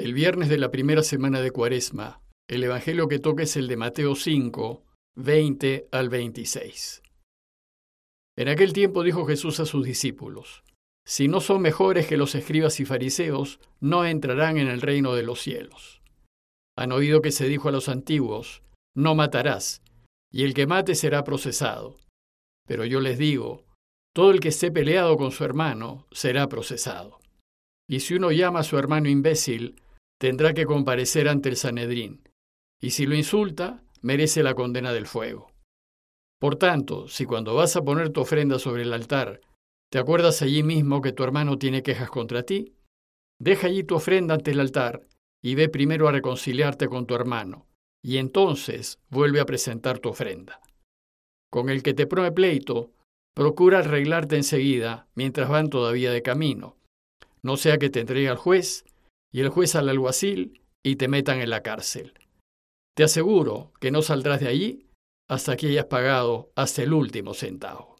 El viernes de la primera semana de Cuaresma, el Evangelio que toca es el de Mateo 5, 20 al 26. En aquel tiempo dijo Jesús a sus discípulos, Si no son mejores que los escribas y fariseos, no entrarán en el reino de los cielos. Han oído que se dijo a los antiguos, No matarás, y el que mate será procesado. Pero yo les digo, todo el que esté peleado con su hermano será procesado. Y si uno llama a su hermano imbécil, tendrá que comparecer ante el Sanedrín, y si lo insulta, merece la condena del fuego. Por tanto, si cuando vas a poner tu ofrenda sobre el altar, te acuerdas allí mismo que tu hermano tiene quejas contra ti, deja allí tu ofrenda ante el altar y ve primero a reconciliarte con tu hermano, y entonces vuelve a presentar tu ofrenda. Con el que te pone pleito, procura arreglarte enseguida mientras van todavía de camino, no sea que te entregue al juez y el juez al alguacil y te metan en la cárcel. Te aseguro que no saldrás de allí hasta que hayas pagado hasta el último centavo.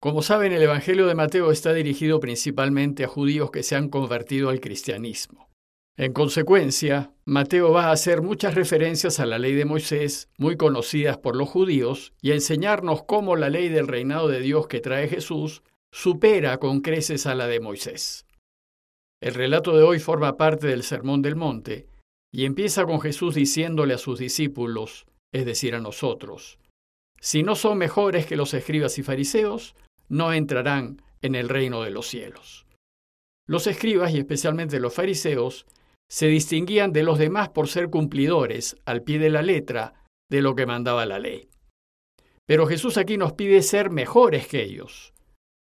Como saben, el Evangelio de Mateo está dirigido principalmente a judíos que se han convertido al cristianismo. En consecuencia, Mateo va a hacer muchas referencias a la ley de Moisés, muy conocidas por los judíos, y a enseñarnos cómo la ley del reinado de Dios que trae Jesús supera con creces a la de Moisés. El relato de hoy forma parte del Sermón del Monte y empieza con Jesús diciéndole a sus discípulos, es decir, a nosotros, si no son mejores que los escribas y fariseos, no entrarán en el reino de los cielos. Los escribas y especialmente los fariseos se distinguían de los demás por ser cumplidores al pie de la letra de lo que mandaba la ley. Pero Jesús aquí nos pide ser mejores que ellos.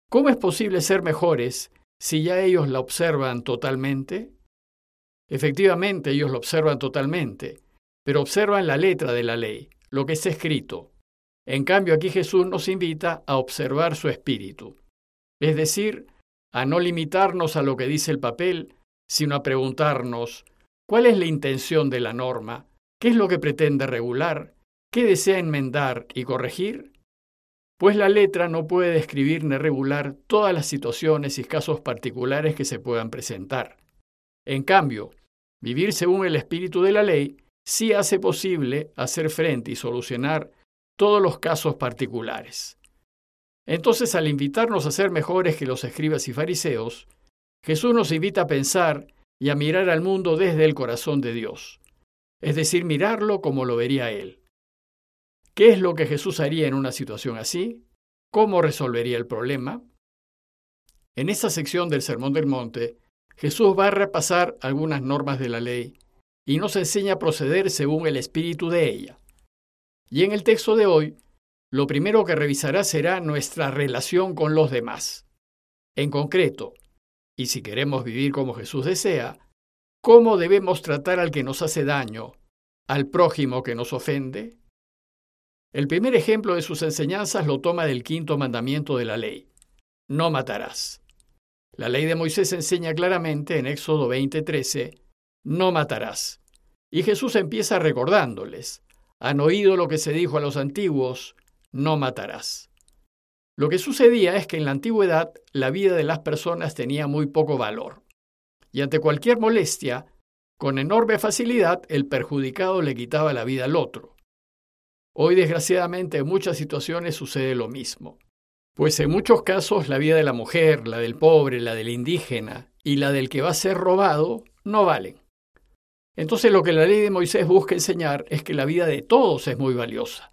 ¿Cómo es posible ser mejores si ya ellos la observan totalmente? Efectivamente, ellos lo observan totalmente, pero observan la letra de la ley, lo que está escrito. En cambio, aquí Jesús nos invita a observar su espíritu, es decir, a no limitarnos a lo que dice el papel, sino a preguntarnos, ¿cuál es la intención de la norma? ¿Qué es lo que pretende regular? ¿Qué desea enmendar y corregir? Pues la letra no puede describir ni regular todas las situaciones y casos particulares que se puedan presentar. En cambio, vivir según el espíritu de la ley sí hace posible hacer frente y solucionar todos los casos particulares. Entonces, al invitarnos a ser mejores que los escribas y fariseos, Jesús nos invita a pensar y a mirar al mundo desde el corazón de Dios, es decir, mirarlo como lo vería Él. ¿Qué es lo que Jesús haría en una situación así? ¿Cómo resolvería el problema? En esta sección del Sermón del Monte, Jesús va a repasar algunas normas de la ley y nos enseña a proceder según el espíritu de ella. Y en el texto de hoy, lo primero que revisará será nuestra relación con los demás. En concreto, y si queremos vivir como Jesús desea, cómo debemos tratar al que nos hace daño, al prójimo que nos ofende, el primer ejemplo de sus enseñanzas lo toma del quinto mandamiento de la ley. No matarás. La ley de Moisés enseña claramente en Éxodo 20:13, no matarás. Y Jesús empieza recordándoles, han oído lo que se dijo a los antiguos, no matarás. Lo que sucedía es que en la antigüedad la vida de las personas tenía muy poco valor. Y ante cualquier molestia, con enorme facilidad el perjudicado le quitaba la vida al otro. Hoy, desgraciadamente, en muchas situaciones sucede lo mismo, pues en muchos casos la vida de la mujer, la del pobre, la del indígena y la del que va a ser robado no valen. Entonces lo que la ley de Moisés busca enseñar es que la vida de todos es muy valiosa,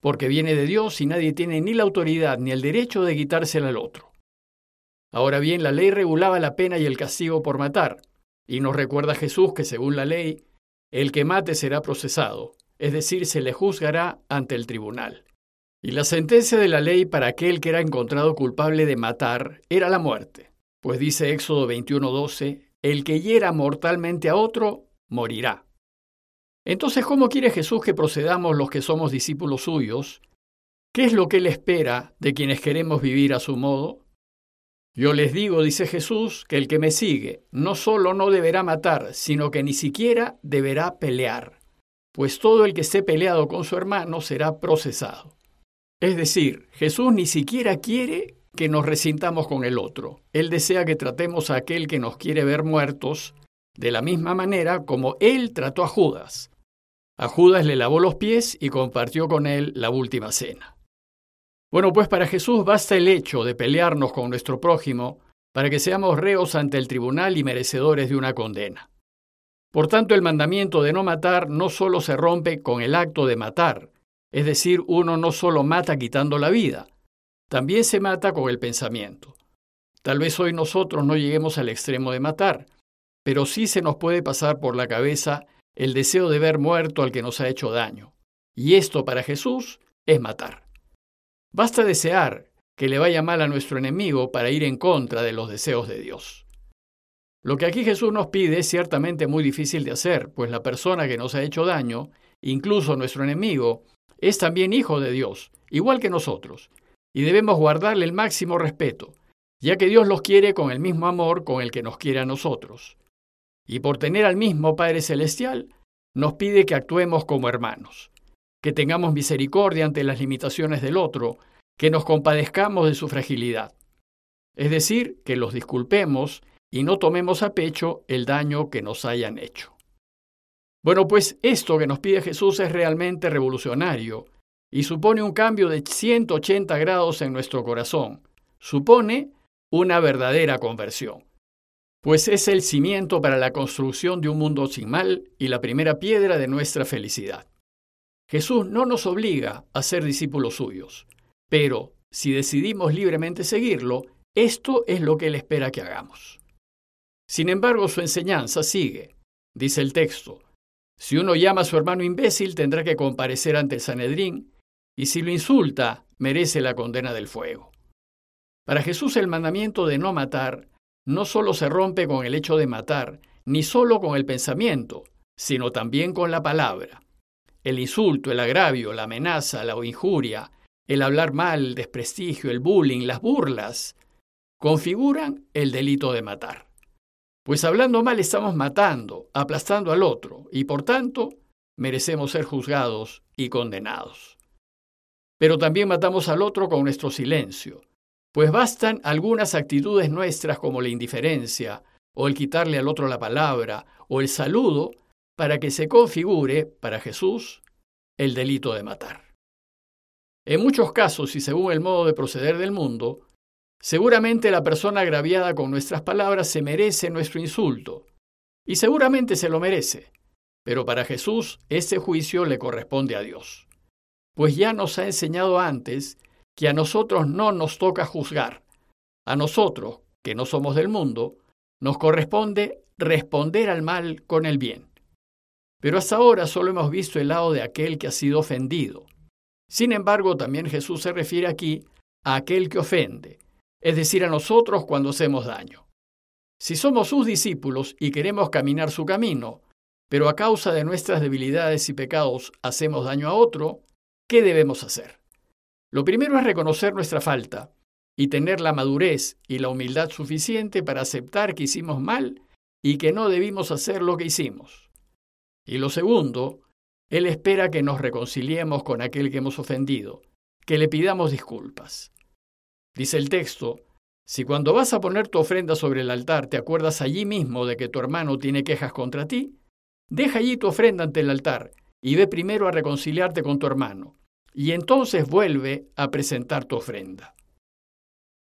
porque viene de Dios y nadie tiene ni la autoridad ni el derecho de quitársela al otro. Ahora bien, la ley regulaba la pena y el castigo por matar, y nos recuerda Jesús que según la ley, el que mate será procesado, es decir, se le juzgará ante el tribunal. Y la sentencia de la ley para aquel que era encontrado culpable de matar era la muerte, pues dice Éxodo 21:12, el que hiera mortalmente a otro, morirá. Entonces, ¿cómo quiere Jesús que procedamos los que somos discípulos suyos? ¿Qué es lo que Él espera de quienes queremos vivir a su modo? Yo les digo, dice Jesús, que el que me sigue no solo no deberá matar, sino que ni siquiera deberá pelear pues todo el que esté peleado con su hermano será procesado. Es decir, Jesús ni siquiera quiere que nos resintamos con el otro. Él desea que tratemos a aquel que nos quiere ver muertos de la misma manera como Él trató a Judas. A Judas le lavó los pies y compartió con él la última cena. Bueno, pues para Jesús basta el hecho de pelearnos con nuestro prójimo para que seamos reos ante el tribunal y merecedores de una condena. Por tanto, el mandamiento de no matar no solo se rompe con el acto de matar, es decir, uno no solo mata quitando la vida, también se mata con el pensamiento. Tal vez hoy nosotros no lleguemos al extremo de matar, pero sí se nos puede pasar por la cabeza el deseo de ver muerto al que nos ha hecho daño. Y esto para Jesús es matar. Basta desear que le vaya mal a nuestro enemigo para ir en contra de los deseos de Dios. Lo que aquí Jesús nos pide es ciertamente muy difícil de hacer, pues la persona que nos ha hecho daño, incluso nuestro enemigo, es también hijo de Dios, igual que nosotros, y debemos guardarle el máximo respeto, ya que Dios los quiere con el mismo amor con el que nos quiere a nosotros y por tener al mismo Padre Celestial, nos pide que actuemos como hermanos, que tengamos misericordia ante las limitaciones del otro, que nos compadezcamos de su fragilidad. Es decir, que los disculpemos y no tomemos a pecho el daño que nos hayan hecho. Bueno, pues esto que nos pide Jesús es realmente revolucionario y supone un cambio de 180 grados en nuestro corazón. Supone una verdadera conversión pues es el cimiento para la construcción de un mundo sin mal y la primera piedra de nuestra felicidad. Jesús no nos obliga a ser discípulos suyos, pero si decidimos libremente seguirlo, esto es lo que Él espera que hagamos. Sin embargo, su enseñanza sigue. Dice el texto, si uno llama a su hermano imbécil tendrá que comparecer ante el Sanedrín, y si lo insulta, merece la condena del fuego. Para Jesús el mandamiento de no matar no solo se rompe con el hecho de matar, ni solo con el pensamiento, sino también con la palabra. El insulto, el agravio, la amenaza, la injuria, el hablar mal, el desprestigio, el bullying, las burlas, configuran el delito de matar. Pues hablando mal estamos matando, aplastando al otro, y por tanto merecemos ser juzgados y condenados. Pero también matamos al otro con nuestro silencio, pues bastan algunas actitudes nuestras como la indiferencia, o el quitarle al otro la palabra, o el saludo, para que se configure, para Jesús, el delito de matar. En muchos casos, y según el modo de proceder del mundo, seguramente la persona agraviada con nuestras palabras se merece nuestro insulto, y seguramente se lo merece, pero para Jesús ese juicio le corresponde a Dios, pues ya nos ha enseñado antes que a nosotros no nos toca juzgar. A nosotros, que no somos del mundo, nos corresponde responder al mal con el bien. Pero hasta ahora solo hemos visto el lado de aquel que ha sido ofendido. Sin embargo, también Jesús se refiere aquí a aquel que ofende, es decir, a nosotros cuando hacemos daño. Si somos sus discípulos y queremos caminar su camino, pero a causa de nuestras debilidades y pecados hacemos daño a otro, ¿qué debemos hacer? Lo primero es reconocer nuestra falta y tener la madurez y la humildad suficiente para aceptar que hicimos mal y que no debimos hacer lo que hicimos. Y lo segundo, Él espera que nos reconciliemos con aquel que hemos ofendido, que le pidamos disculpas. Dice el texto, si cuando vas a poner tu ofrenda sobre el altar te acuerdas allí mismo de que tu hermano tiene quejas contra ti, deja allí tu ofrenda ante el altar y ve primero a reconciliarte con tu hermano y entonces vuelve a presentar tu ofrenda.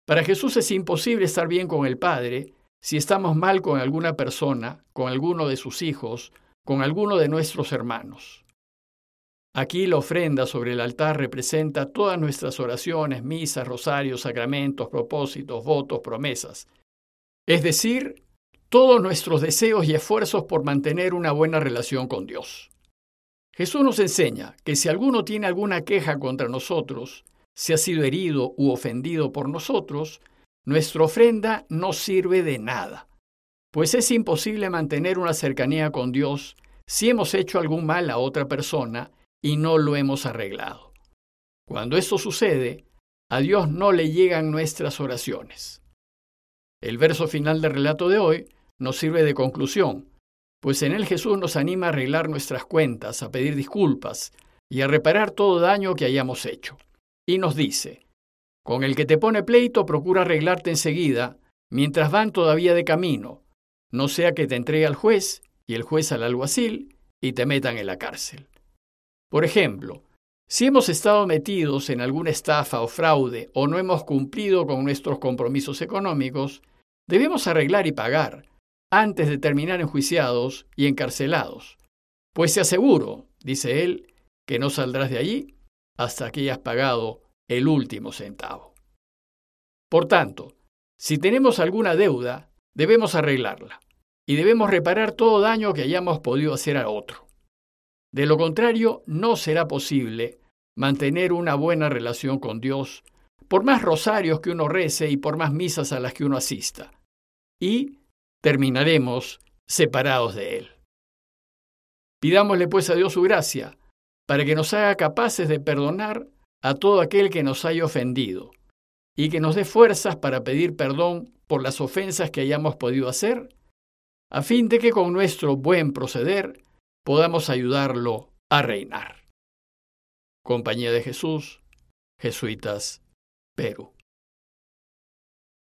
Para Jesús es imposible estar bien con el Padre si estamos mal con alguna persona, con alguno de sus hijos, con alguno de nuestros hermanos. Aquí la ofrenda sobre el altar representa todas nuestras oraciones, misas, rosarios, sacramentos, propósitos, votos, promesas. Es decir, todos nuestros deseos y esfuerzos por mantener una buena relación con Dios. Jesús nos enseña que si alguno tiene alguna queja contra nosotros, si ha sido herido u ofendido por nosotros, nuestra ofrenda no sirve de nada, pues es imposible mantener una cercanía con Dios si hemos hecho algún mal a otra persona y no lo hemos arreglado. Cuando esto sucede, a Dios no le llegan nuestras oraciones. El verso final del relato de hoy nos sirve de conclusión, pues en él Jesús nos anima a arreglar nuestras cuentas, a pedir disculpas y a reparar todo daño que hayamos hecho. Y nos dice, Con el que te pone pleito procura arreglarte enseguida, mientras van todavía de camino, no sea que te entregue al juez y el juez al alguacil y te metan en la cárcel. Por ejemplo, si hemos estado metidos en alguna estafa o fraude o no hemos cumplido con nuestros compromisos económicos, debemos arreglar y pagar antes de terminar enjuiciados y encarcelados. Pues te aseguro, dice él, que no saldrás de allí hasta que hayas pagado el último centavo. Por tanto, si tenemos alguna deuda, debemos arreglarla y debemos reparar todo daño que hayamos podido hacer a otro. De lo contrario, no será posible mantener una buena relación con Dios, por más rosarios que uno rece y por más misas a las que uno asista. Y terminaremos separados de Él. Pidámosle pues a Dios su gracia, para que nos haga capaces de perdonar a todo aquel que nos haya ofendido, y que nos dé fuerzas para pedir perdón por las ofensas que hayamos podido hacer a fin de que con nuestro buen proceder podamos ayudarlo a reinar. Compañía de Jesús, Jesuitas, Perú.